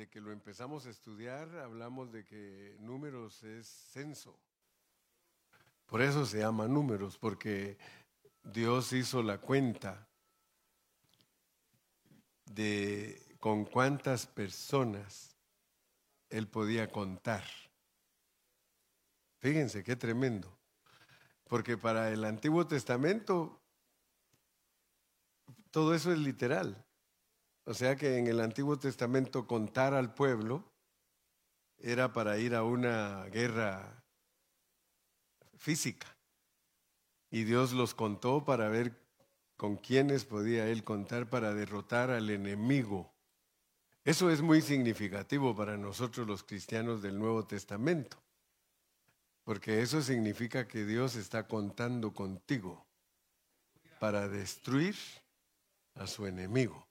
desde que lo empezamos a estudiar, hablamos de que números es censo. Por eso se llama números, porque Dios hizo la cuenta de con cuántas personas Él podía contar. Fíjense qué tremendo. Porque para el Antiguo Testamento todo eso es literal. O sea que en el Antiguo Testamento contar al pueblo era para ir a una guerra física. Y Dios los contó para ver con quiénes podía Él contar para derrotar al enemigo. Eso es muy significativo para nosotros los cristianos del Nuevo Testamento, porque eso significa que Dios está contando contigo para destruir a su enemigo.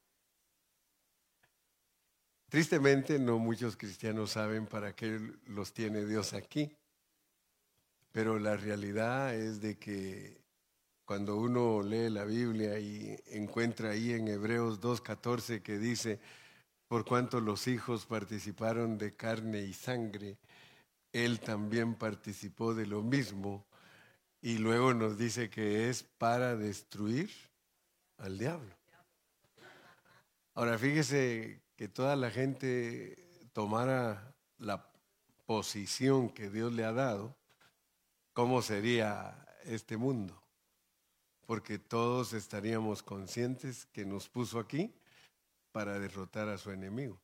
Tristemente, no muchos cristianos saben para qué los tiene Dios aquí, pero la realidad es de que cuando uno lee la Biblia y encuentra ahí en Hebreos 2.14 que dice, por cuanto los hijos participaron de carne y sangre, Él también participó de lo mismo y luego nos dice que es para destruir al diablo. Ahora fíjese que toda la gente tomara la posición que Dios le ha dado, ¿cómo sería este mundo? Porque todos estaríamos conscientes que nos puso aquí para derrotar a su enemigo.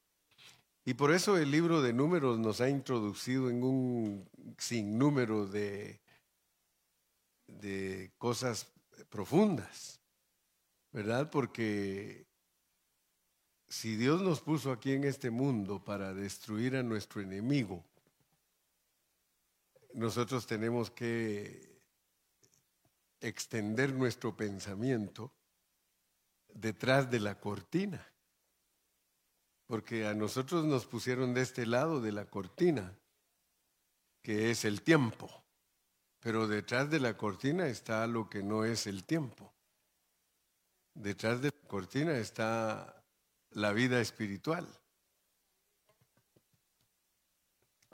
Y por eso el libro de números nos ha introducido en un sinnúmero de, de cosas profundas, ¿verdad? Porque si Dios nos puso aquí en este mundo para destruir a nuestro enemigo, nosotros tenemos que extender nuestro pensamiento detrás de la cortina. Porque a nosotros nos pusieron de este lado de la cortina, que es el tiempo. Pero detrás de la cortina está lo que no es el tiempo. Detrás de la cortina está la vida espiritual,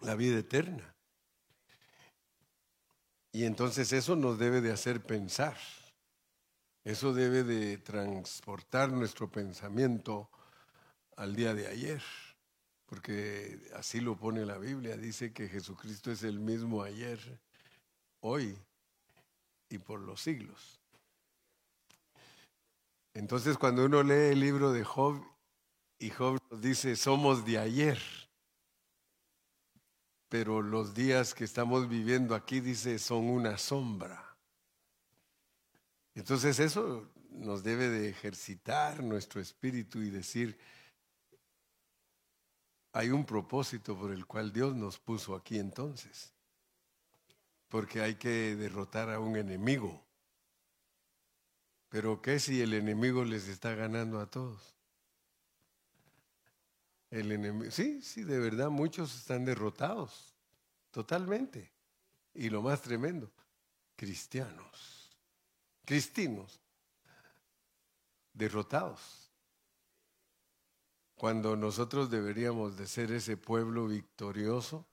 la vida eterna. Y entonces eso nos debe de hacer pensar, eso debe de transportar nuestro pensamiento al día de ayer, porque así lo pone la Biblia, dice que Jesucristo es el mismo ayer, hoy y por los siglos. Entonces cuando uno lee el libro de Job y Job nos dice, somos de ayer. Pero los días que estamos viviendo aquí, dice, son una sombra. Entonces eso nos debe de ejercitar nuestro espíritu y decir, hay un propósito por el cual Dios nos puso aquí entonces. Porque hay que derrotar a un enemigo. Pero ¿qué si el enemigo les está ganando a todos? El enemigo, sí, sí, de verdad muchos están derrotados, totalmente. Y lo más tremendo, cristianos, cristinos, derrotados. Cuando nosotros deberíamos de ser ese pueblo victorioso,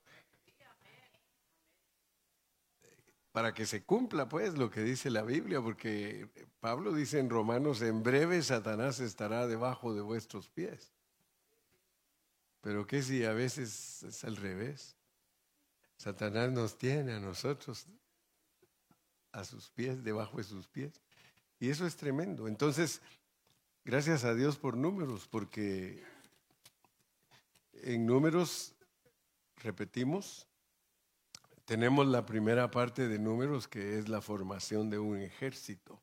para que se cumpla pues lo que dice la Biblia, porque Pablo dice en Romanos, en breve Satanás estará debajo de vuestros pies. Pero ¿qué si a veces es al revés? Satanás nos tiene a nosotros a sus pies, debajo de sus pies. Y eso es tremendo. Entonces, gracias a Dios por números, porque en números, repetimos, tenemos la primera parte de números que es la formación de un ejército.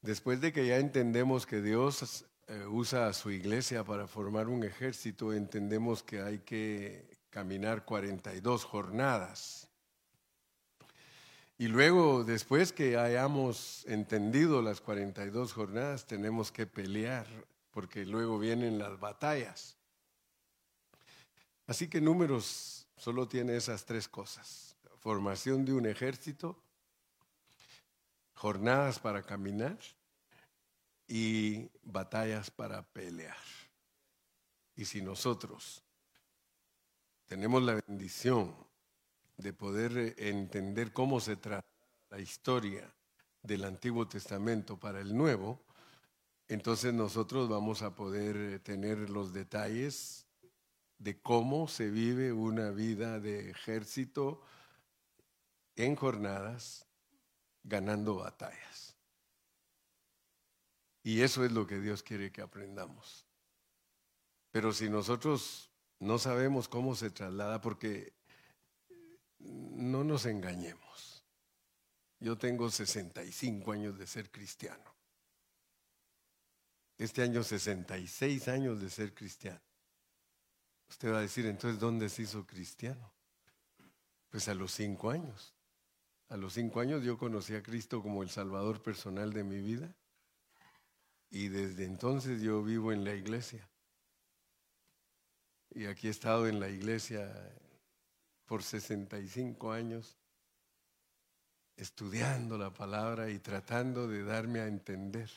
Después de que ya entendemos que Dios eh, usa a su iglesia para formar un ejército, entendemos que hay que caminar 42 jornadas. Y luego, después que hayamos entendido las 42 jornadas, tenemos que pelear, porque luego vienen las batallas. Así que números solo tiene esas tres cosas. Formación de un ejército, jornadas para caminar y batallas para pelear. Y si nosotros tenemos la bendición de poder eh, entender cómo se trata la historia del Antiguo Testamento para el Nuevo, entonces nosotros vamos a poder eh, tener los detalles de cómo se vive una vida de ejército en jornadas, ganando batallas. Y eso es lo que Dios quiere que aprendamos. Pero si nosotros no sabemos cómo se traslada, porque no nos engañemos. Yo tengo 65 años de ser cristiano. Este año 66 años de ser cristiano. Usted va a decir, entonces, ¿dónde se hizo cristiano? Pues a los cinco años. A los cinco años yo conocí a Cristo como el Salvador personal de mi vida. Y desde entonces yo vivo en la iglesia. Y aquí he estado en la iglesia por 65 años, estudiando la palabra y tratando de darme a entender.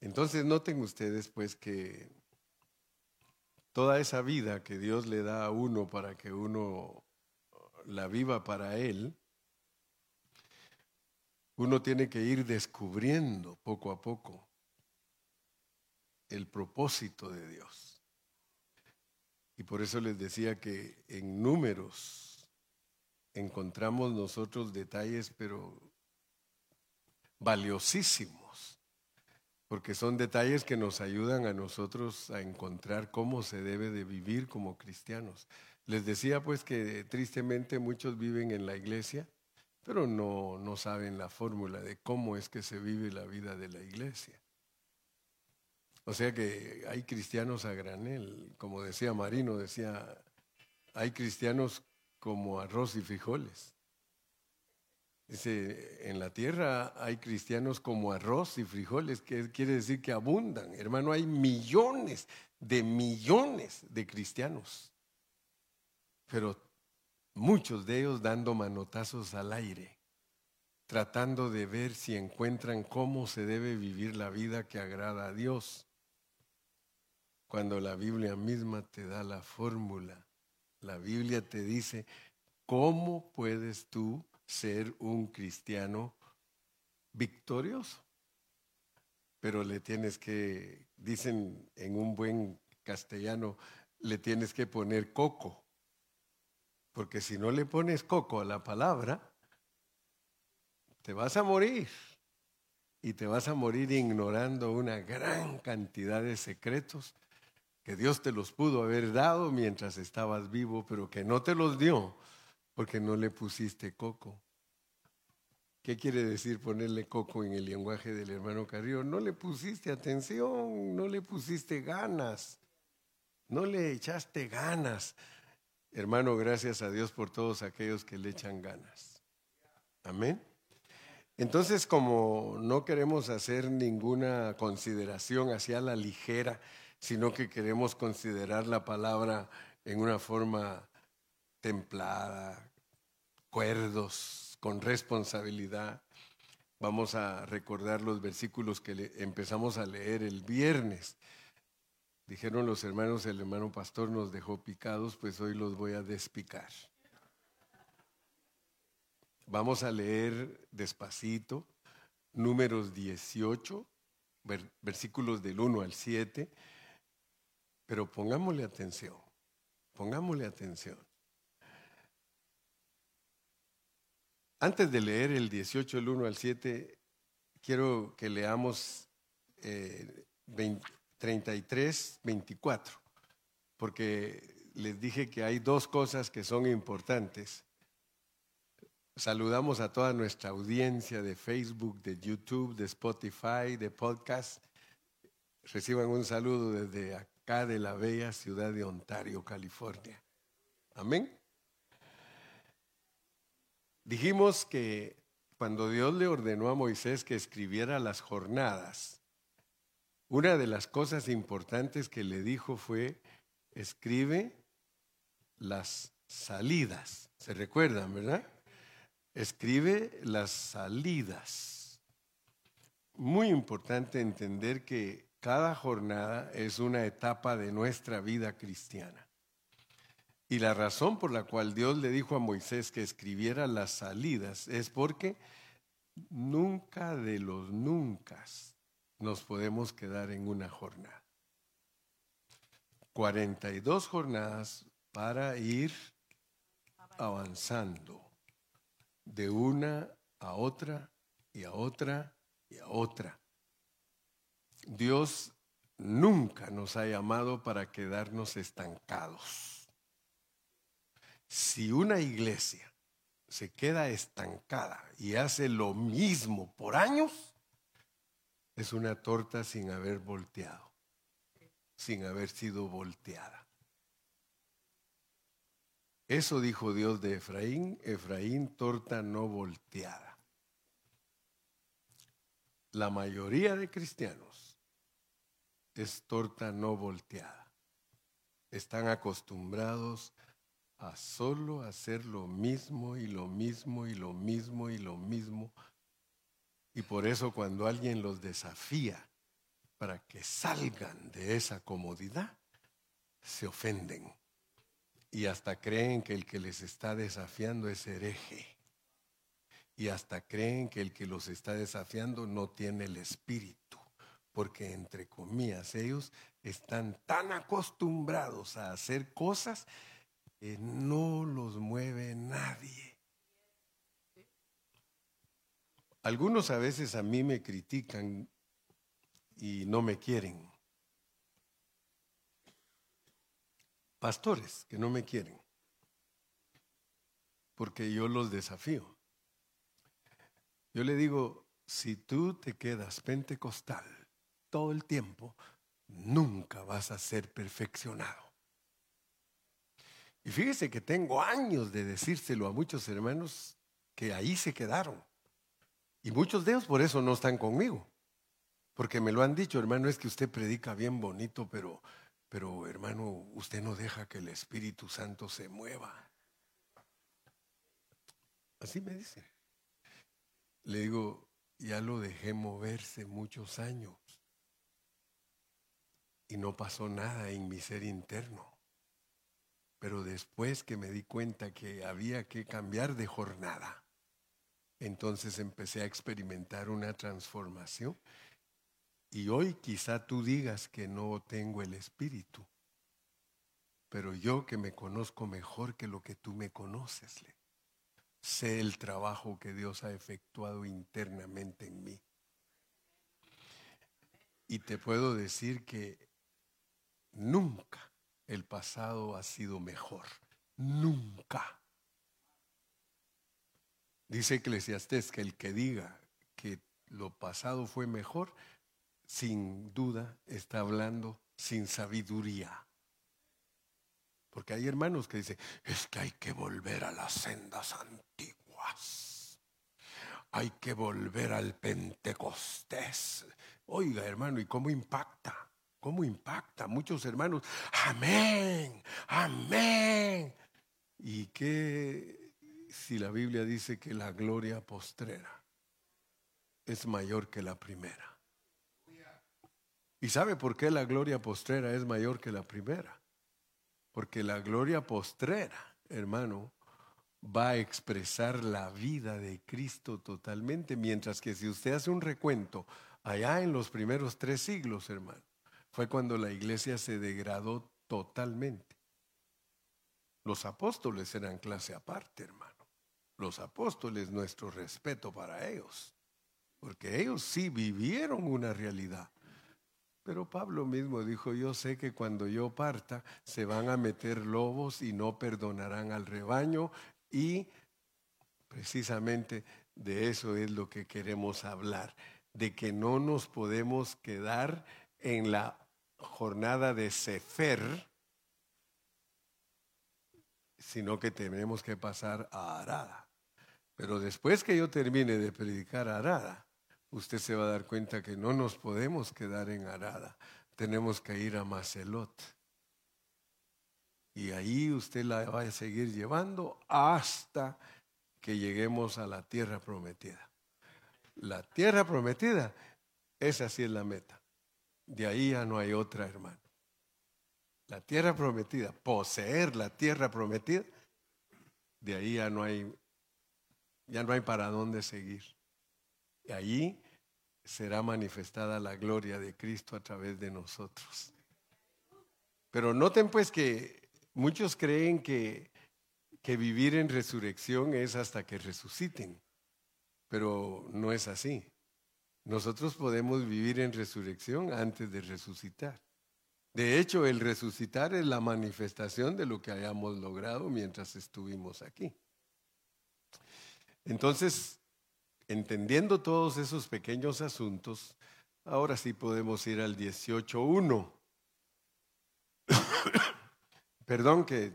Entonces noten ustedes pues que toda esa vida que Dios le da a uno para que uno la viva para Él, uno tiene que ir descubriendo poco a poco el propósito de Dios. Y por eso les decía que en números encontramos nosotros detalles, pero valiosísimos porque son detalles que nos ayudan a nosotros a encontrar cómo se debe de vivir como cristianos. Les decía pues que tristemente muchos viven en la iglesia, pero no, no saben la fórmula de cómo es que se vive la vida de la iglesia. O sea que hay cristianos a granel, como decía Marino, decía, hay cristianos como arroz y frijoles. Dice, en la tierra hay cristianos como arroz y frijoles, que quiere decir que abundan. Hermano, hay millones de millones de cristianos, pero muchos de ellos dando manotazos al aire, tratando de ver si encuentran cómo se debe vivir la vida que agrada a Dios. Cuando la Biblia misma te da la fórmula, la Biblia te dice, ¿cómo puedes tú ser un cristiano victorioso. Pero le tienes que, dicen en un buen castellano, le tienes que poner coco. Porque si no le pones coco a la palabra, te vas a morir. Y te vas a morir ignorando una gran cantidad de secretos que Dios te los pudo haber dado mientras estabas vivo, pero que no te los dio porque no le pusiste coco. ¿Qué quiere decir ponerle coco en el lenguaje del hermano Carrillo? No le pusiste atención, no le pusiste ganas, no le echaste ganas. Hermano, gracias a Dios por todos aquellos que le echan ganas. Amén. Entonces, como no queremos hacer ninguna consideración hacia la ligera, sino que queremos considerar la palabra en una forma templada, cuerdos, con responsabilidad. Vamos a recordar los versículos que empezamos a leer el viernes. Dijeron los hermanos, el hermano pastor nos dejó picados, pues hoy los voy a despicar. Vamos a leer despacito números 18, versículos del 1 al 7, pero pongámosle atención, pongámosle atención. Antes de leer el 18, el 1 al 7, quiero que leamos 33, eh, 24, porque les dije que hay dos cosas que son importantes. Saludamos a toda nuestra audiencia de Facebook, de YouTube, de Spotify, de podcast. Reciban un saludo desde acá de la bella ciudad de Ontario, California. Amén. Dijimos que cuando Dios le ordenó a Moisés que escribiera las jornadas, una de las cosas importantes que le dijo fue, escribe las salidas. ¿Se recuerdan, verdad? Escribe las salidas. Muy importante entender que cada jornada es una etapa de nuestra vida cristiana. Y la razón por la cual Dios le dijo a Moisés que escribiera las salidas es porque nunca de los nunca nos podemos quedar en una jornada. 42 jornadas para ir avanzando de una a otra y a otra y a otra. Dios nunca nos ha llamado para quedarnos estancados. Si una iglesia se queda estancada y hace lo mismo por años, es una torta sin haber volteado, sin haber sido volteada. Eso dijo Dios de Efraín, Efraín torta no volteada. La mayoría de cristianos es torta no volteada. Están acostumbrados a solo hacer lo mismo y lo mismo y lo mismo y lo mismo. Y por eso cuando alguien los desafía para que salgan de esa comodidad, se ofenden y hasta creen que el que les está desafiando es hereje. Y hasta creen que el que los está desafiando no tiene el espíritu. Porque entre comillas ellos están tan acostumbrados a hacer cosas que no los mueve nadie. Algunos a veces a mí me critican y no me quieren. pastores que no me quieren, porque yo los desafío. Yo le digo, si tú te quedas pentecostal todo el tiempo, nunca vas a ser perfeccionado. Y fíjese que tengo años de decírselo a muchos hermanos que ahí se quedaron. Y muchos de ellos por eso no están conmigo. Porque me lo han dicho, hermano, es que usted predica bien bonito, pero pero hermano, usted no deja que el Espíritu Santo se mueva. Así me dice. Le digo, ya lo dejé moverse muchos años y no pasó nada en mi ser interno. Pero después que me di cuenta que había que cambiar de jornada, entonces empecé a experimentar una transformación y hoy quizá tú digas que no tengo el Espíritu, pero yo que me conozco mejor que lo que tú me conoces, sé el trabajo que Dios ha efectuado internamente en mí. Y te puedo decir que nunca el pasado ha sido mejor. Nunca. Dice Eclesiastés que el que diga que lo pasado fue mejor, sin duda está hablando sin sabiduría. Porque hay hermanos que dicen, es que hay que volver a las sendas antiguas. Hay que volver al Pentecostés. Oiga, hermano, ¿y cómo impacta? ¿Cómo impacta? Muchos hermanos, amén, amén. ¿Y qué si la Biblia dice que la gloria postrera es mayor que la primera? ¿Y sabe por qué la gloria postrera es mayor que la primera? Porque la gloria postrera, hermano, va a expresar la vida de Cristo totalmente, mientras que si usted hace un recuento, allá en los primeros tres siglos, hermano, fue cuando la iglesia se degradó totalmente. Los apóstoles eran clase aparte, hermano. Los apóstoles, nuestro respeto para ellos, porque ellos sí vivieron una realidad. Pero Pablo mismo dijo, yo sé que cuando yo parta se van a meter lobos y no perdonarán al rebaño y precisamente de eso es lo que queremos hablar, de que no nos podemos quedar en la jornada de Sefer, sino que tenemos que pasar a Arada. Pero después que yo termine de predicar Arada, usted se va a dar cuenta que no nos podemos quedar en Arada, tenemos que ir a Macelot. Y ahí usted la va a seguir llevando hasta que lleguemos a la tierra prometida. La tierra prometida, esa sí es la meta. de ahí ya no hay otra, hermano. La tierra prometida, poseer la tierra prometida, de ahí ya no hay, ya no hay para dónde seguir. Y allí será manifestada la gloria de Cristo a través de nosotros. Pero noten pues que muchos creen que, que vivir en resurrección es hasta que resuciten, pero no es así. Nosotros podemos vivir en resurrección antes de resucitar. De hecho, el resucitar es la manifestación de lo que hayamos logrado mientras estuvimos aquí. Entonces, entendiendo todos esos pequeños asuntos, ahora sí podemos ir al 18.1. Perdón que,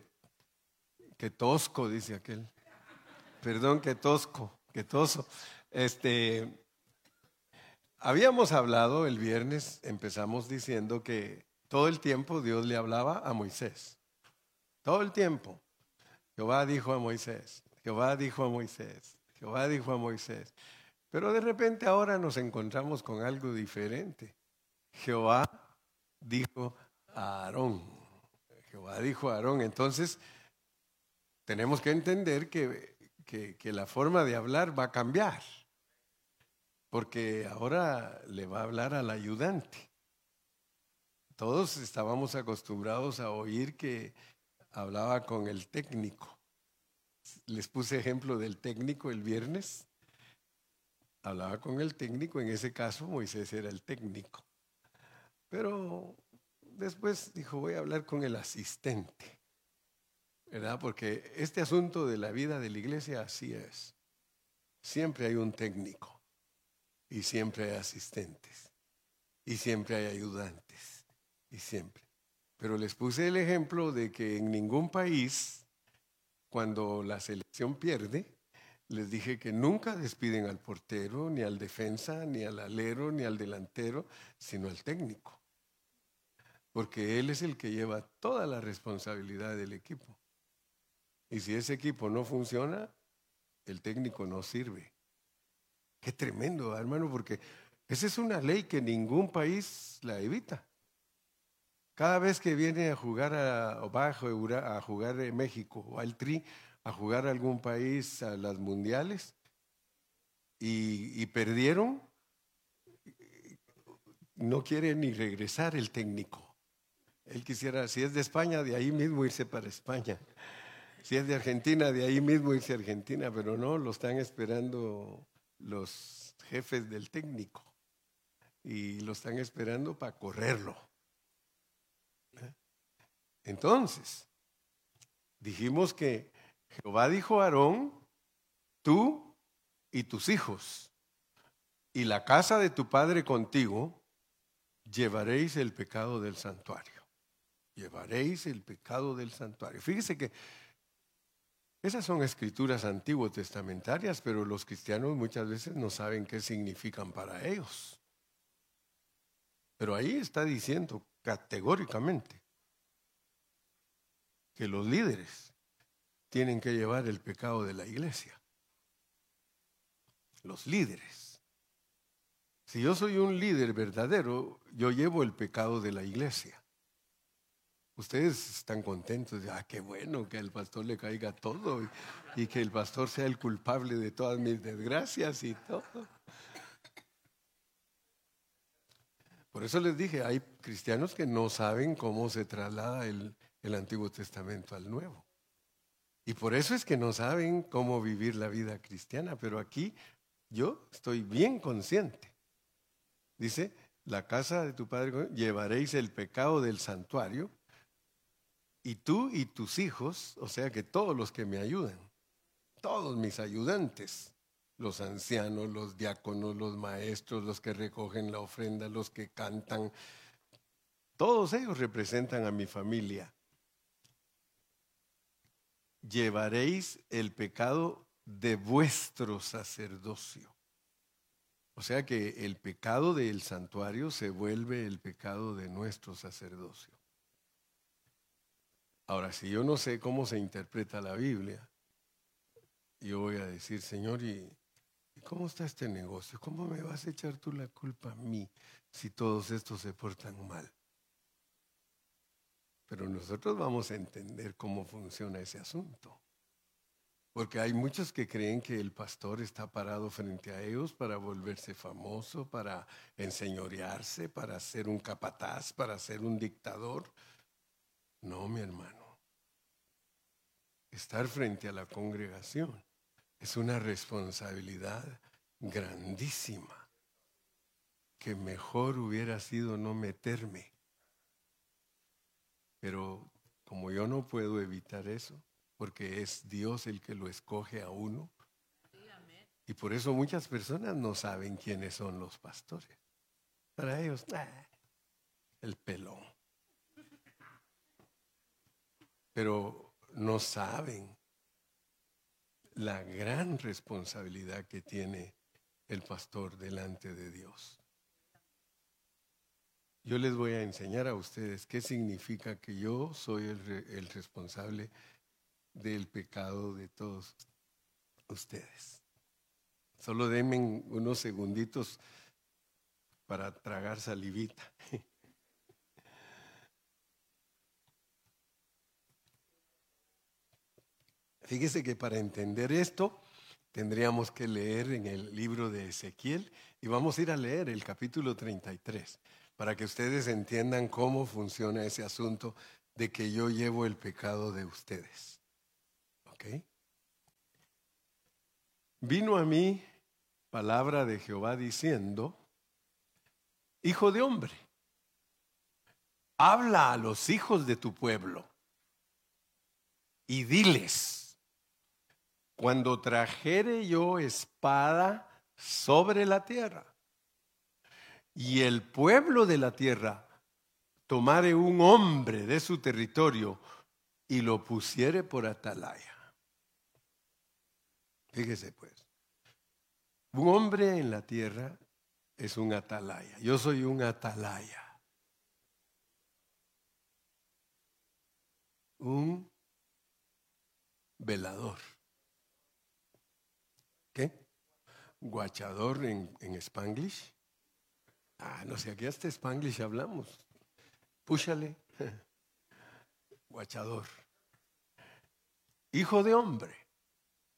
que tosco, dice aquel. Perdón que tosco, que toso. Este, habíamos hablado el viernes, empezamos diciendo que todo el tiempo Dios le hablaba a Moisés. Todo el tiempo. Jehová dijo a Moisés, Jehová dijo a Moisés, Jehová dijo a Moisés. Pero de repente ahora nos encontramos con algo diferente. Jehová dijo a Aarón. Jehová dijo a Aarón. Entonces, tenemos que entender que, que la forma de hablar va a cambiar. Porque ahora le va a hablar al ayudante. Todos estábamos acostumbrados a oír que hablaba con el técnico. Les puse ejemplo del técnico el viernes. Hablaba con el técnico, en ese caso Moisés era el técnico. Pero después dijo, voy a hablar con el asistente. ¿Verdad? Porque este asunto de la vida de la iglesia así es. Siempre hay un técnico y siempre hay asistentes y siempre hay ayudantes y siempre. Pero les puse el ejemplo de que en ningún país, cuando la selección pierde, les dije que nunca despiden al portero, ni al defensa, ni al alero, ni al delantero, sino al técnico. Porque él es el que lleva toda la responsabilidad del equipo. Y si ese equipo no funciona, el técnico no sirve. Qué tremendo, hermano, porque esa es una ley que ningún país la evita. Cada vez que viene a jugar a, jugar México o al Tri, a jugar a algún país a las mundiales y, perdieron, no quiere ni regresar el técnico. Él quisiera, si es de España, de ahí mismo irse para España. Si es de Argentina, de ahí mismo irse a Argentina, pero no, lo están esperando los jefes del técnico y lo están esperando para correrlo. Entonces, dijimos que Jehová dijo a Aarón, tú y tus hijos y la casa de tu padre contigo, llevaréis el pecado del santuario. Llevaréis el pecado del santuario. Fíjese que esas son escrituras antiguo testamentarias, pero los cristianos muchas veces no saben qué significan para ellos. Pero ahí está diciendo categóricamente que los líderes tienen que llevar el pecado de la iglesia. Los líderes. Si yo soy un líder verdadero, yo llevo el pecado de la iglesia. Ustedes están contentos de, ah, qué bueno que al pastor le caiga todo y, y que el pastor sea el culpable de todas mis desgracias y todo. Por eso les dije, hay cristianos que no saben cómo se traslada el, el Antiguo Testamento al Nuevo. Y por eso es que no saben cómo vivir la vida cristiana, pero aquí yo estoy bien consciente. Dice, la casa de tu padre llevaréis el pecado del santuario y tú y tus hijos, o sea que todos los que me ayudan, todos mis ayudantes, los ancianos, los diáconos, los maestros, los que recogen la ofrenda, los que cantan, todos ellos representan a mi familia llevaréis el pecado de vuestro sacerdocio. O sea que el pecado del santuario se vuelve el pecado de nuestro sacerdocio. Ahora, si yo no sé cómo se interpreta la Biblia, yo voy a decir, Señor, ¿y, ¿cómo está este negocio? ¿Cómo me vas a echar tú la culpa a mí si todos estos se portan mal? Pero nosotros vamos a entender cómo funciona ese asunto. Porque hay muchos que creen que el pastor está parado frente a ellos para volverse famoso, para enseñorearse, para ser un capataz, para ser un dictador. No, mi hermano. Estar frente a la congregación es una responsabilidad grandísima que mejor hubiera sido no meterme. Pero como yo no puedo evitar eso, porque es Dios el que lo escoge a uno. Y por eso muchas personas no saben quiénes son los pastores. Para ellos, el pelón. Pero no saben la gran responsabilidad que tiene el pastor delante de Dios. Yo les voy a enseñar a ustedes qué significa que yo soy el, el responsable del pecado de todos ustedes. Solo denme unos segunditos para tragar salivita. Fíjese que para entender esto tendríamos que leer en el libro de Ezequiel y vamos a ir a leer el capítulo 33 para que ustedes entiendan cómo funciona ese asunto de que yo llevo el pecado de ustedes. Vino a mí palabra de Jehová diciendo, Hijo de hombre, habla a los hijos de tu pueblo y diles, cuando trajere yo espada sobre la tierra y el pueblo de la tierra tomare un hombre de su territorio y lo pusiere por atalaya. Fíjese pues, un hombre en la tierra es un atalaya. Yo soy un atalaya. Un velador. ¿Qué? Guachador en, en Spanglish. Ah, no sé, aquí hasta Spanglish hablamos. Púchale. Guachador. Hijo de hombre.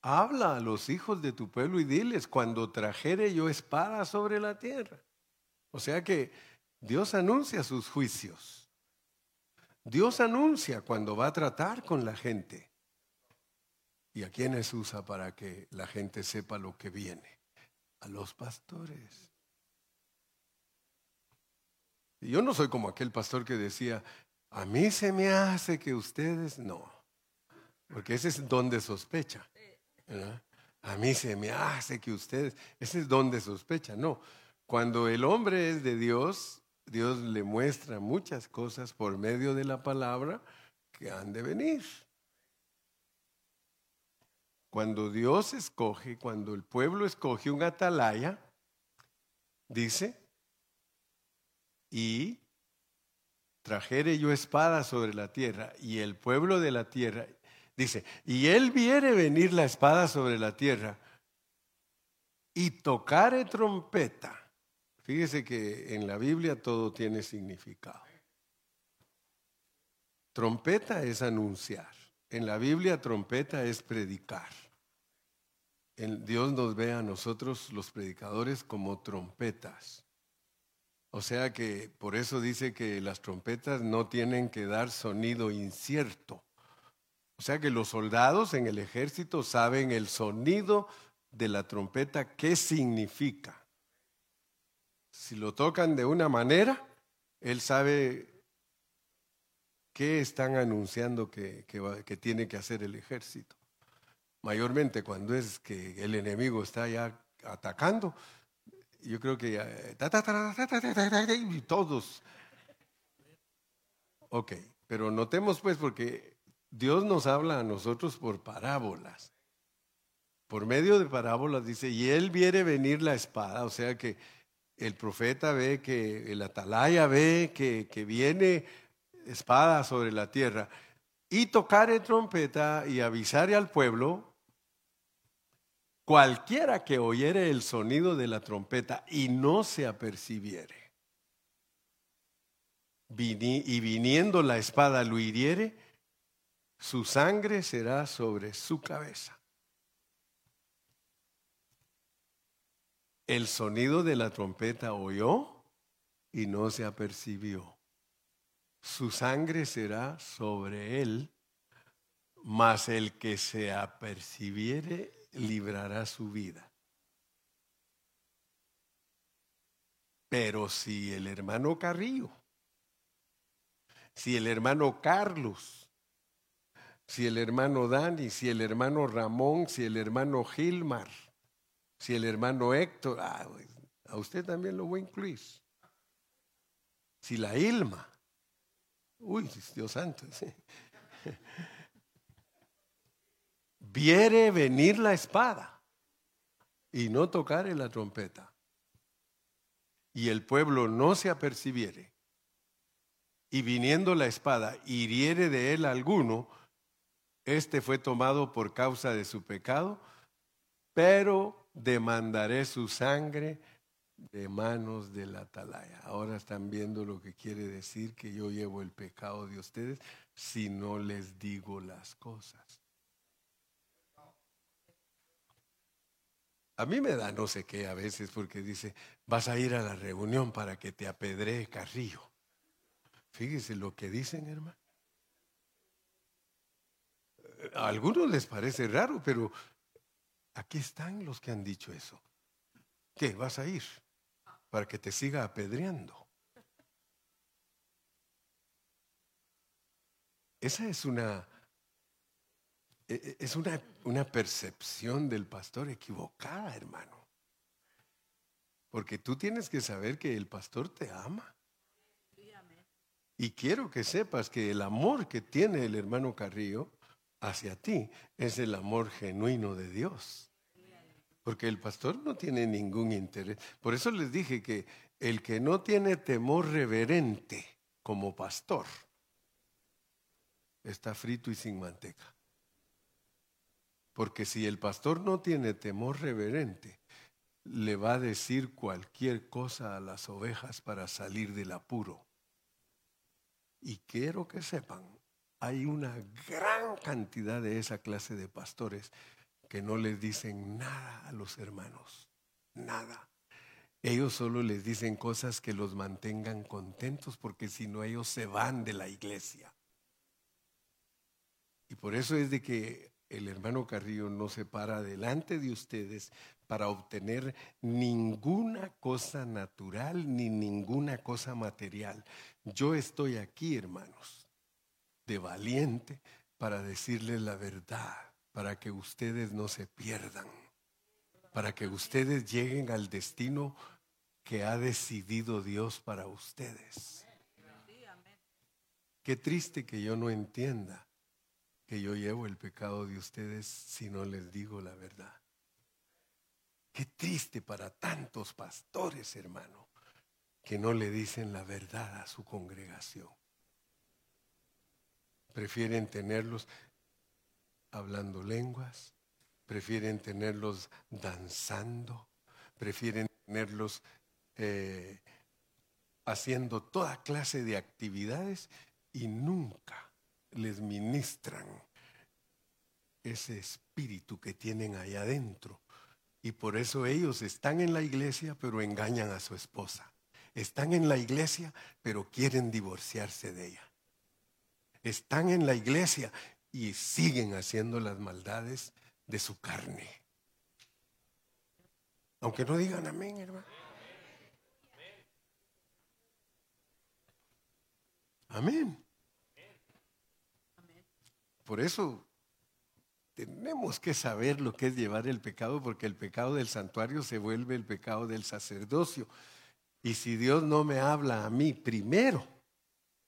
Habla a los hijos de tu pueblo y diles, cuando trajere yo espada sobre la tierra. O sea que Dios anuncia sus juicios. Dios anuncia cuando va a tratar con la gente. ¿Y a quiénes usa para que la gente sepa lo que viene? A los pastores. Yo no soy como aquel pastor que decía, a mí se me hace que ustedes no. Porque ese es donde sospecha. A mí se me hace que ustedes, ese es donde sospecha, no. Cuando el hombre es de Dios, Dios le muestra muchas cosas por medio de la palabra que han de venir. Cuando Dios escoge, cuando el pueblo escoge un atalaya, dice, y trajere yo espada sobre la tierra, y el pueblo de la tierra, Dice, y él viere venir la espada sobre la tierra y tocare trompeta. Fíjese que en la Biblia todo tiene significado. Trompeta es anunciar. En la Biblia trompeta es predicar. Dios nos ve a nosotros los predicadores como trompetas. O sea que por eso dice que las trompetas no tienen que dar sonido incierto. O sea que los soldados en el ejército saben el sonido de la trompeta, qué significa. Si lo tocan de una manera, él sabe qué están anunciando que, tiene que hacer el ejército. Mayormente cuando es que el enemigo está ya atacando, yo creo que todos. Ok, pero notemos pues porque Dios nos habla a nosotros por parábolas. Por medio de parábolas dice, y él viene venir la espada, o sea que el profeta ve que, el atalaya ve que, que viene espada sobre la tierra, y tocar el trompeta y avisar al pueblo Cualquiera que oyere el sonido de la trompeta y no se apercibiere, y viniendo la espada lo hiriere, su sangre será sobre su cabeza. El sonido de la trompeta oyó y no se apercibió. Su sangre será sobre él, mas el que se apercibiere librará su vida. Pero si el hermano Carrillo, si el hermano Carlos, si el hermano Dani, si el hermano Ramón, si el hermano Gilmar, si el hermano Héctor, ah, a usted también lo voy a incluir. Si la Ilma, uy, Dios santo, viere venir la espada y no tocare la trompeta, y el pueblo no se apercibiere, y viniendo la espada hiriere de él alguno, este fue tomado por causa de su pecado, pero demandaré su sangre de manos de la atalaya. Ahora están viendo lo que quiere decir que yo llevo el pecado de ustedes si no les digo las cosas. A mí me da no sé qué a veces porque dice, vas a ir a la reunión para que te apedree Carrillo. Fíjese lo que dicen, hermano. A algunos les parece raro, pero aquí están los que han dicho eso. ¿Qué? ¿Vas a ir? para que te siga apedreando. Esa es una, es una, una percepción del pastor equivocada, hermano. Porque tú tienes que saber que el pastor te ama. Y quiero que sepas que el amor que tiene el hermano Carrillo hacia ti es el amor genuino de Dios. Porque el pastor no tiene ningún interés. Por eso les dije que el que no tiene temor reverente como pastor está frito y sin manteca. Porque si el pastor no tiene temor reverente, le va a decir cualquier cosa a las ovejas para salir del apuro. Y quiero que sepan, hay una gran cantidad de esa clase de pastores que no les dicen nada a los hermanos, nada. Ellos solo les dicen cosas que los mantengan contentos porque si no ellos se van de la iglesia. Y por eso es de que el hermano Carrillo no se para delante de ustedes para obtener ninguna cosa natural ni ninguna cosa material. Yo estoy aquí, hermanos, de valiente para decirles la verdad para que ustedes no se pierdan, para que ustedes lleguen al destino que ha decidido Dios para ustedes. Qué triste que yo no entienda que yo llevo el pecado de ustedes si no les digo la verdad. Qué triste para tantos pastores, hermano, que no le dicen la verdad a su congregación. Prefieren tenerlos hablando lenguas, prefieren tenerlos danzando, prefieren tenerlos eh, haciendo toda clase de actividades y nunca les ministran ese espíritu que tienen allá adentro. Y por eso ellos están en la iglesia, pero engañan a su esposa. Están en la iglesia, pero quieren divorciarse de ella. Están en la iglesia y siguen haciendo las maldades de su carne. Aunque no digan amén, hermano. Amén. Por eso tenemos que saber lo que es llevar el pecado, porque el pecado del santuario se vuelve el pecado del sacerdocio. Y si Dios no me habla a mí primero,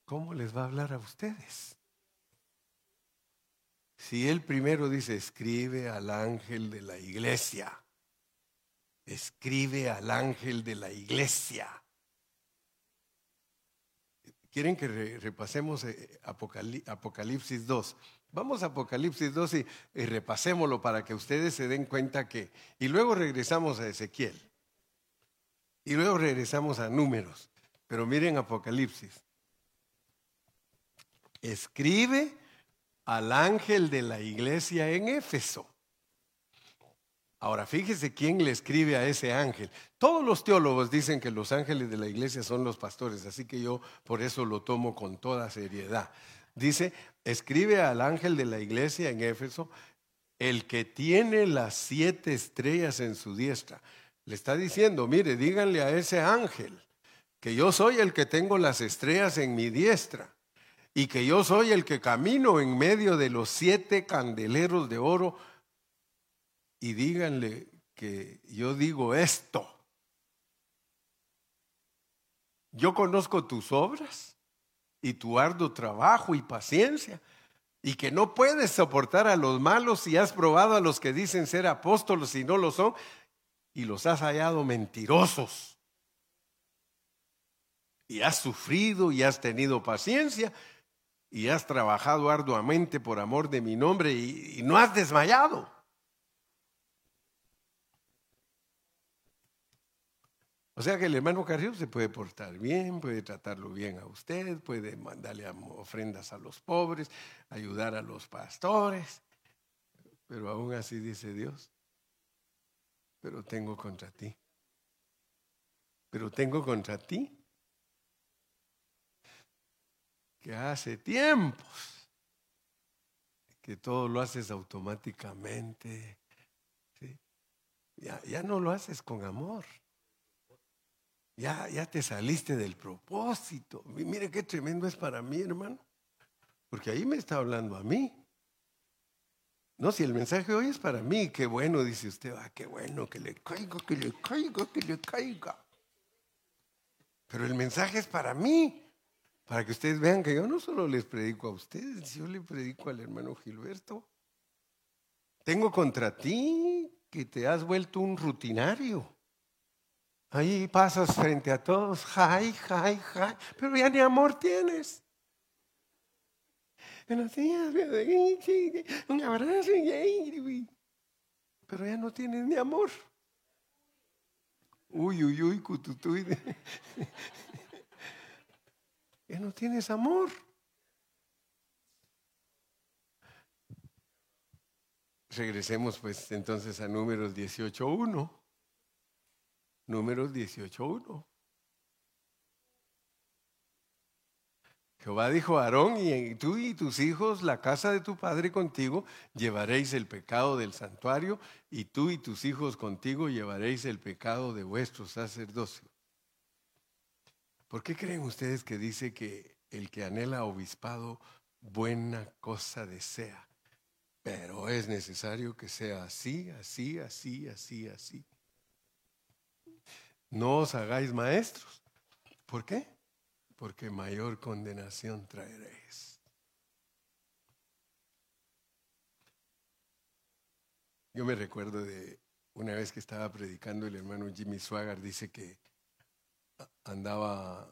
¿cómo les va a hablar a ustedes? Si él primero dice, escribe al ángel de la iglesia, escribe al ángel de la iglesia. quieren que repasemos eh, Apocalipsis 2. Vamos a Apocalipsis 2 y, y, repasémoslo para que ustedes se den cuenta que... Y luego regresamos a Ezequiel. Y luego regresamos a números. Pero miren Apocalipsis. Escribe al ángel de la iglesia en Éfeso. Ahora, fíjese quién le escribe a ese ángel. Todos los teólogos dicen que los ángeles de la iglesia son los pastores, así que yo por eso lo tomo con toda seriedad. Dice, escribe al ángel de la iglesia en Éfeso, el que tiene las siete estrellas en su diestra. Le está diciendo, mire, díganle a ese ángel que yo soy el que tengo las estrellas en mi diestra y que yo soy el que camino en medio de los siete candeleros de oro y díganle que yo digo esto. Yo conozco tus obras y tu arduo trabajo y paciencia y que no puedes soportar a los malos y has probado a los que dicen ser apóstoles y no lo son y los has hallado mentirosos. Y has sufrido y has tenido paciencia y has trabajado arduamente por amor de mi nombre y, no has desmayado. O sea que el hermano Carrillo se puede portar bien, puede tratarlo bien a usted, puede mandarle ofrendas a los pobres, ayudar a los pastores, pero aún así dice Dios, pero tengo contra ti. Pero tengo contra ti que hace tiempos que todo lo haces automáticamente. Ya, ya, no lo haces con amor. Ya, ya te saliste del propósito. Mire qué tremendo es para mí, hermano. Porque ahí me está hablando a mí. No, si el mensaje hoy es para mí, qué bueno, dice usted, ah, qué bueno, que le caiga, que le caiga, que le caiga. Pero el mensaje es para mí. Para que ustedes vean que yo no solo les predico a ustedes, yo le predico al hermano Gilberto. Tengo contra ti que te has vuelto un rutinario. Ahí pasas frente a todos, jai, jai, jai, pero ya ni amor tienes. Buenos días, un abrazo, pero ya no tienes ni amor. Uy, uy, uy, cututuy. Ya no tienes amor. Regresemos pues entonces a números 18.1. Números 18.1. Jehová dijo a Aarón, y tú y tus hijos, la casa de tu padre contigo, llevaréis el pecado del santuario, y tú y tus hijos contigo llevaréis el pecado de vuestro sacerdocio. ¿Por qué creen ustedes que dice que el que anhela obispado buena cosa desea? Pero es necesario que sea así, así, así, así, así. No os hagáis maestros. ¿Por qué? Porque mayor condenación traeréis. Yo me recuerdo de una vez que estaba predicando el hermano Jimmy Swaggart, dice que andaba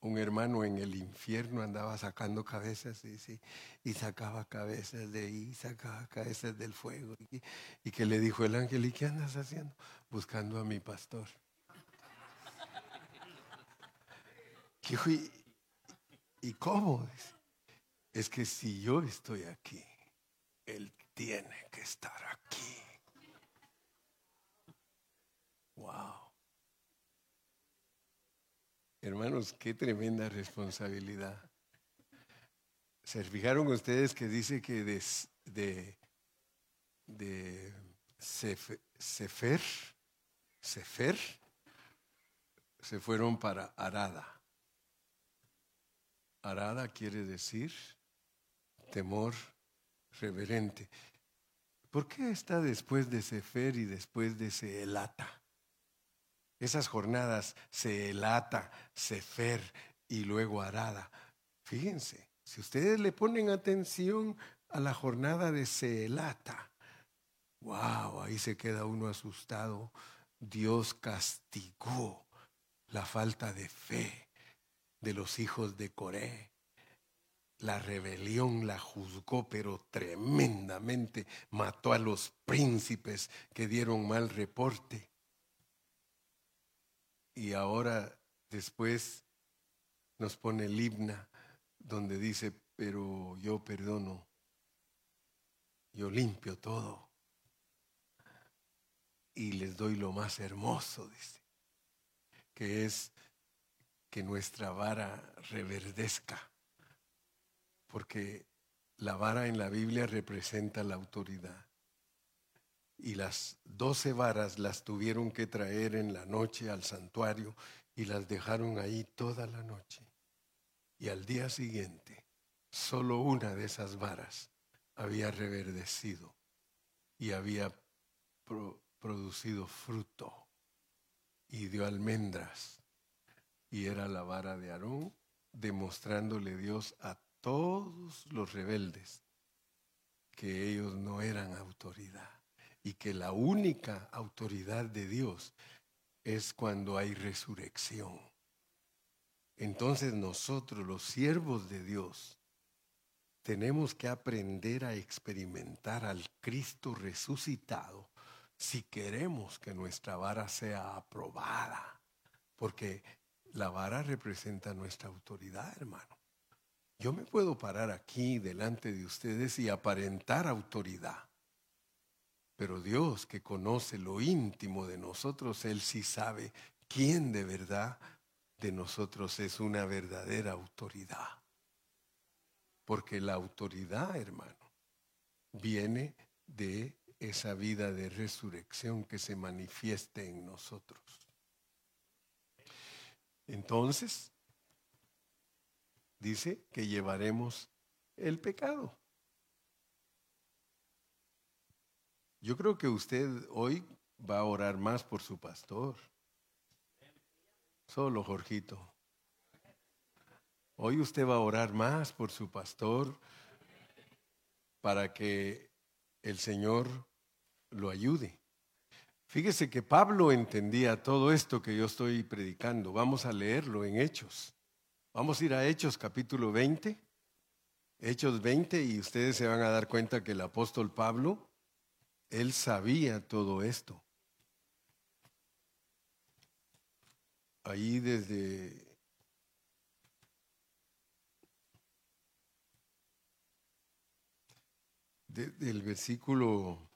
un hermano en el infierno, andaba sacando cabezas y, y sacaba cabezas de ahí, sacaba cabezas del fuego. Y, que le dijo el ángel, ¿y qué andas haciendo? Buscando a mi pastor. ¿Y, ¿y cómo? Es que si yo estoy aquí, él tiene que estar aquí. Wow. Hermanos, qué tremenda responsabilidad. ¿Se fijaron ustedes que dice que de, de, de Sefer, Sefer, se fueron para Arada? Arada quiere decir temor reverente. ¿Por qué está después de Sefer y después de Seelata? Esas jornadas se elata, fer y luego arada. Fíjense, si ustedes le ponen atención a la jornada de Seelata, wow, ahí se queda uno asustado. Dios castigó la falta de fe de los hijos de Coré. La rebelión la juzgó, pero tremendamente mató a los príncipes que dieron mal reporte. Y ahora después nos pone el himna donde dice, pero yo perdono, yo limpio todo y les doy lo más hermoso, dice, que es que nuestra vara reverdezca, porque la vara en la Biblia representa la autoridad. Y las doce varas las tuvieron que traer en la noche al santuario y las dejaron ahí toda la noche. Y al día siguiente, solo una de esas varas había reverdecido y había producido fruto y dio almendras. Y era la vara de Aarón, demostrándole Dios a todos los rebeldes que ellos no eran autoridad y que la única autoridad de Dios es cuando hay resurrección. Entonces nosotros, los siervos de Dios, tenemos que aprender a experimentar al Cristo resucitado si queremos que nuestra vara sea aprobada, porque la vara representa nuestra autoridad, hermano. Yo me puedo parar aquí delante de ustedes y aparentar autoridad, pero Dios que conoce lo íntimo de nosotros, Él sí sabe quién de verdad de nosotros es una verdadera autoridad. Porque la autoridad, hermano, viene de esa vida de resurrección que se manifieste en nosotros. Entonces, dice que llevaremos el pecado. Yo creo que usted hoy va a orar más por su pastor. Solo, Jorgito. Hoy usted va a orar más por su pastor para que el Señor lo ayude. Fíjese que Pablo entendía todo esto que yo estoy predicando. Vamos a leerlo en Hechos. Vamos a ir a Hechos capítulo 20. Hechos 20 y ustedes se van a dar cuenta que el apóstol Pablo, él sabía todo esto. Ahí desde del versículo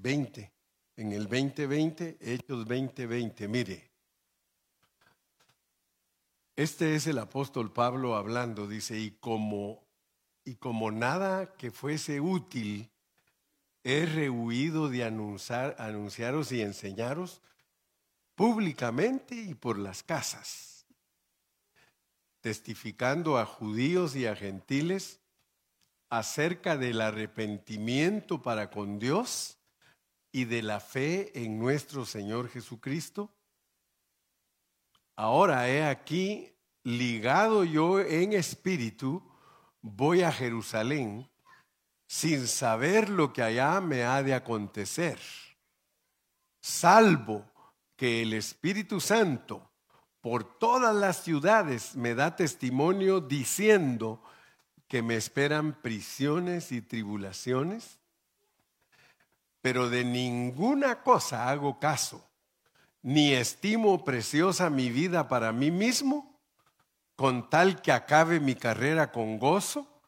20. En el 2020, Hechos 2020, mire. Este es el apóstol Pablo hablando, dice, y como, y como nada que fuese útil, he rehuido de anunciar, anunciaros y enseñaros públicamente y por las casas, testificando a judíos y a gentiles acerca del arrepentimiento para con Dios y de la fe en nuestro Señor Jesucristo? Ahora he aquí, ligado yo en espíritu, voy a Jerusalén sin saber lo que allá me ha de acontecer, salvo que el Espíritu Santo por todas las ciudades me da testimonio diciendo que me esperan prisiones y tribulaciones pero de ninguna cosa hago caso, ni estimo preciosa mi vida para mí mismo, con tal que acabe mi carrera con gozo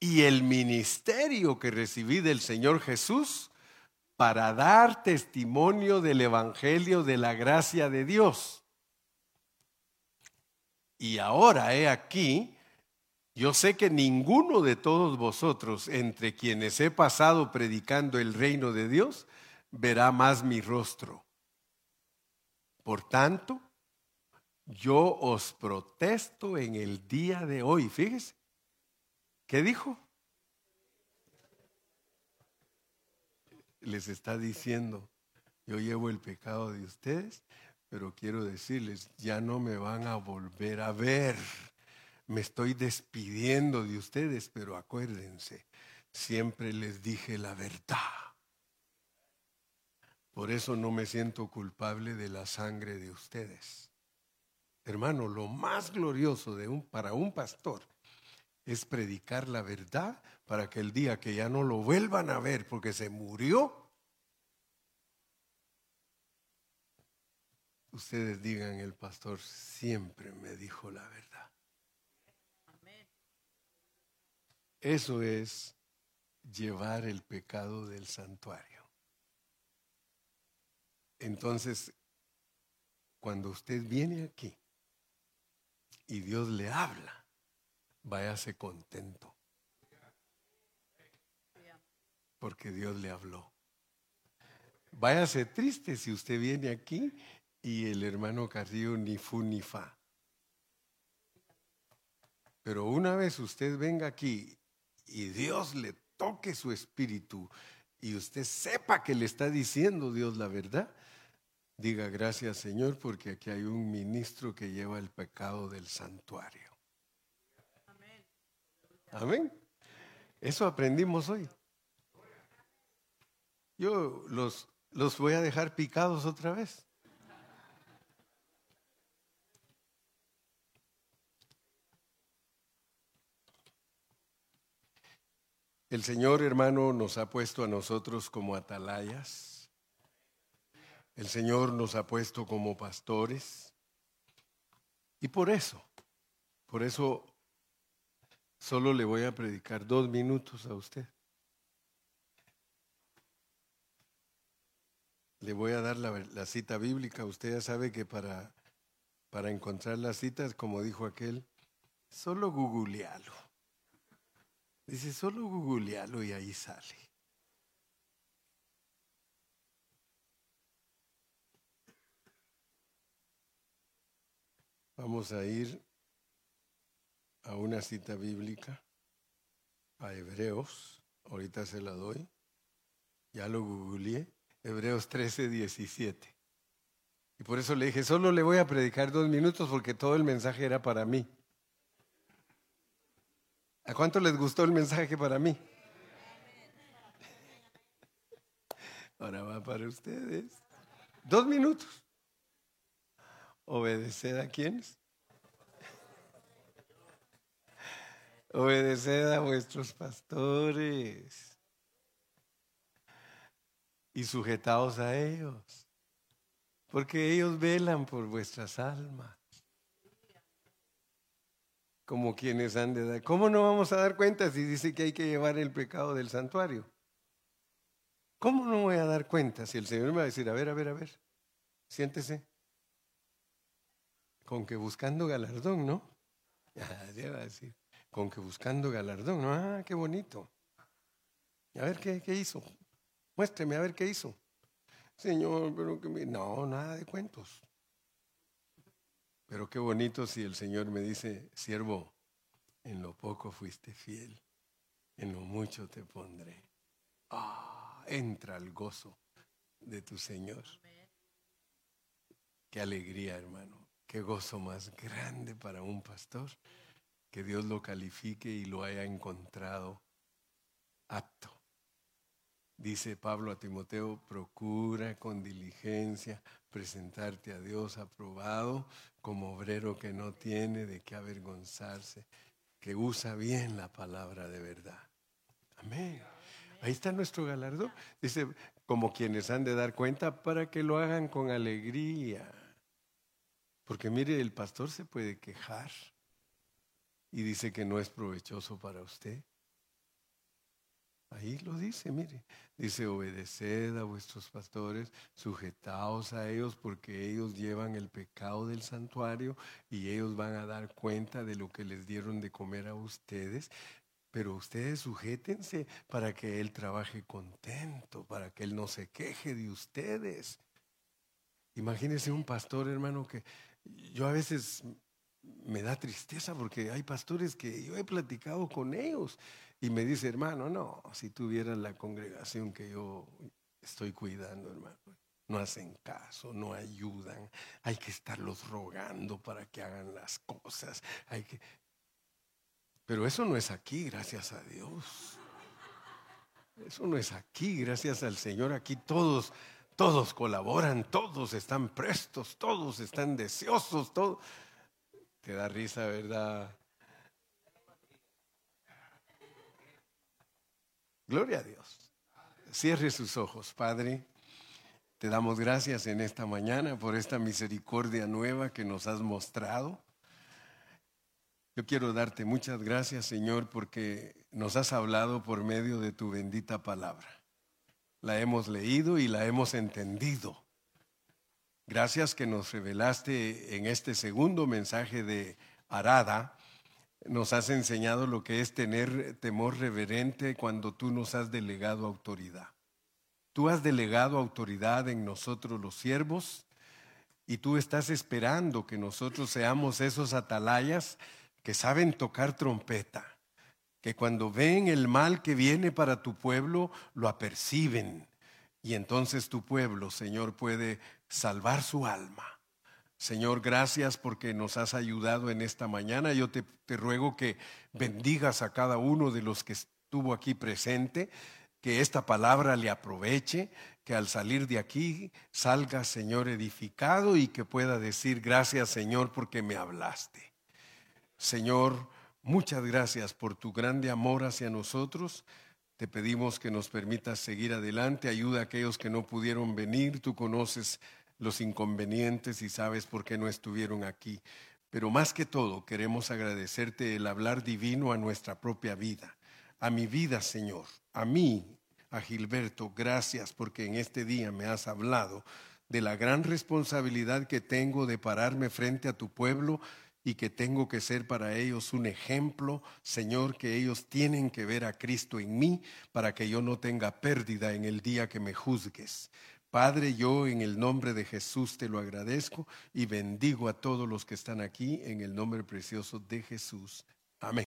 y el ministerio que recibí del Señor Jesús para dar testimonio del Evangelio de la gracia de Dios. Y ahora he aquí, yo sé que ninguno de todos vosotros, entre quienes he pasado predicando el reino de Dios, verá más mi rostro. Por tanto, yo os protesto en el día de hoy. Fíjese, ¿qué dijo? Les está diciendo, yo llevo el pecado de ustedes, pero quiero decirles, ya no me van a volver a ver me estoy despidiendo de ustedes, pero acuérdense, siempre les dije la verdad. Por eso no me siento culpable de la sangre de ustedes. Hermano, lo más glorioso de un, para un pastor es predicar la verdad para que el día que ya no lo vuelvan a ver porque se murió, ustedes digan, el pastor siempre me dijo la verdad. Eso es llevar el pecado del santuario. Entonces, cuando usted viene aquí y Dios le habla, váyase contento. Porque Dios le habló. Váyase triste si usted viene aquí y el hermano Carrillo ni fu ni fa. Pero una vez usted venga aquí y Dios le toque su espíritu y usted sepa que le está diciendo Dios la verdad, diga gracias Señor porque aquí hay un ministro que lleva el pecado del santuario. Amén. Eso aprendimos hoy. Yo los, los voy a dejar picados otra vez. El Señor, hermano, nos ha puesto a nosotros como atalayas. El Señor nos ha puesto como pastores. Y por eso, por eso solo le voy a predicar dos minutos a usted. Le voy a dar la, cita bíblica. Usted ya sabe que para, para encontrar las citas, como dijo aquel, solo googlealo. Dice, solo googlealo y ahí sale. Vamos a ir a una cita bíblica, a Hebreos, ahorita se la doy, ya lo googleé, Hebreos 13, 17. Y por eso le dije, solo le voy a predicar dos minutos porque todo el mensaje era para mí. ¿A cuánto les gustó el mensaje para mí? Ahora va para ustedes. Dos minutos. ¿Obedeced a quiénes? Obedeced a vuestros pastores y sujetaos a ellos, porque ellos velan por vuestras almas como quienes han de dar. ¿Cómo no vamos a dar cuenta si dice que hay que llevar el pecado del santuario? ¿Cómo no voy a dar cuenta si el Señor me va a decir, a ver, a ver, a ver, siéntese? Con que buscando galardón, ¿no? Ya, va a decir, con que buscando galardón, ¿no? Ah, qué bonito. A ver qué, qué hizo. Muéstreme a ver qué hizo. Señor, pero que me... No, nada de cuentos. Pero qué bonito si el Señor me dice, siervo, en lo poco fuiste fiel, en lo mucho te pondré. Ah, entra al gozo de tu Señor. Qué alegría, hermano. Qué gozo más grande para un pastor que Dios lo califique y lo haya encontrado apto. Dice Pablo a Timoteo, procura con diligencia presentarte a Dios aprobado como obrero que no tiene de qué avergonzarse, que usa bien la palabra de verdad. Amén. Ahí está nuestro galardón. Dice, como quienes han de dar cuenta para que lo hagan con alegría. Porque mire, el pastor se puede quejar y dice que no es provechoso para usted. Ahí lo dice, mire. Dice, obedeced a vuestros pastores, sujetaos a ellos porque ellos llevan el pecado del santuario y ellos van a dar cuenta de lo que les dieron de comer a ustedes. Pero ustedes sujétense para que Él trabaje contento, para que Él no se queje de ustedes. Imagínense un pastor, hermano, que yo a veces me da tristeza porque hay pastores que yo he platicado con ellos y me dice, hermano, no, si tuvieras la congregación que yo estoy cuidando, hermano, no hacen caso, no ayudan, hay que estarlos rogando para que hagan las cosas, hay que... Pero eso no es aquí, gracias a Dios. Eso no es aquí, gracias al Señor. Aquí todos, todos colaboran, todos están prestos, todos están deseosos, todos. que da risa, ¿verdad? Gloria a Dios. Cierre sus ojos, Padre. Te damos gracias en esta mañana por esta misericordia nueva que nos has mostrado. Yo quiero darte muchas gracias, Señor, porque nos has hablado por medio de tu bendita palabra. La hemos leído y la hemos entendido. Gracias que nos revelaste en este segundo mensaje de Arada. Nos has enseñado lo que es tener temor reverente cuando tú nos has delegado autoridad. Tú has delegado autoridad en nosotros los siervos y tú estás esperando que nosotros seamos esos atalayas que saben tocar trompeta, que cuando ven el mal que viene para tu pueblo, lo aperciben. Y entonces tu pueblo, Señor, puede salvar su alma. Señor, gracias porque nos has ayudado en esta mañana. Yo te, te ruego que bendigas a cada uno de los que estuvo aquí presente que esta palabra le aproveche, que al salir de aquí salga, Señor, edificado y que pueda decir, gracias, Señor, porque me hablaste. Señor, muchas gracias por tu grande amor hacia nosotros. Te pedimos que nos permitas seguir adelante. Ayuda a aquellos que no pudieron venir. Tú conoces los inconvenientes y sabes por qué no estuvieron aquí. Pero más que todo, queremos agradecerte el hablar divino a nuestra propia vida a mi vida, Señor, a mí, a Gilberto, gracias porque en este día me has hablado de la gran responsabilidad que tengo de pararme frente a tu pueblo y que tengo que ser para ellos un ejemplo, Señor, que ellos tienen que ver a Cristo en mí para que yo no tenga pérdida en el día que me juzgues. Padre, yo en el nombre de Jesús te lo agradezco y bendigo a todos los que están aquí en el nombre precioso de Jesús.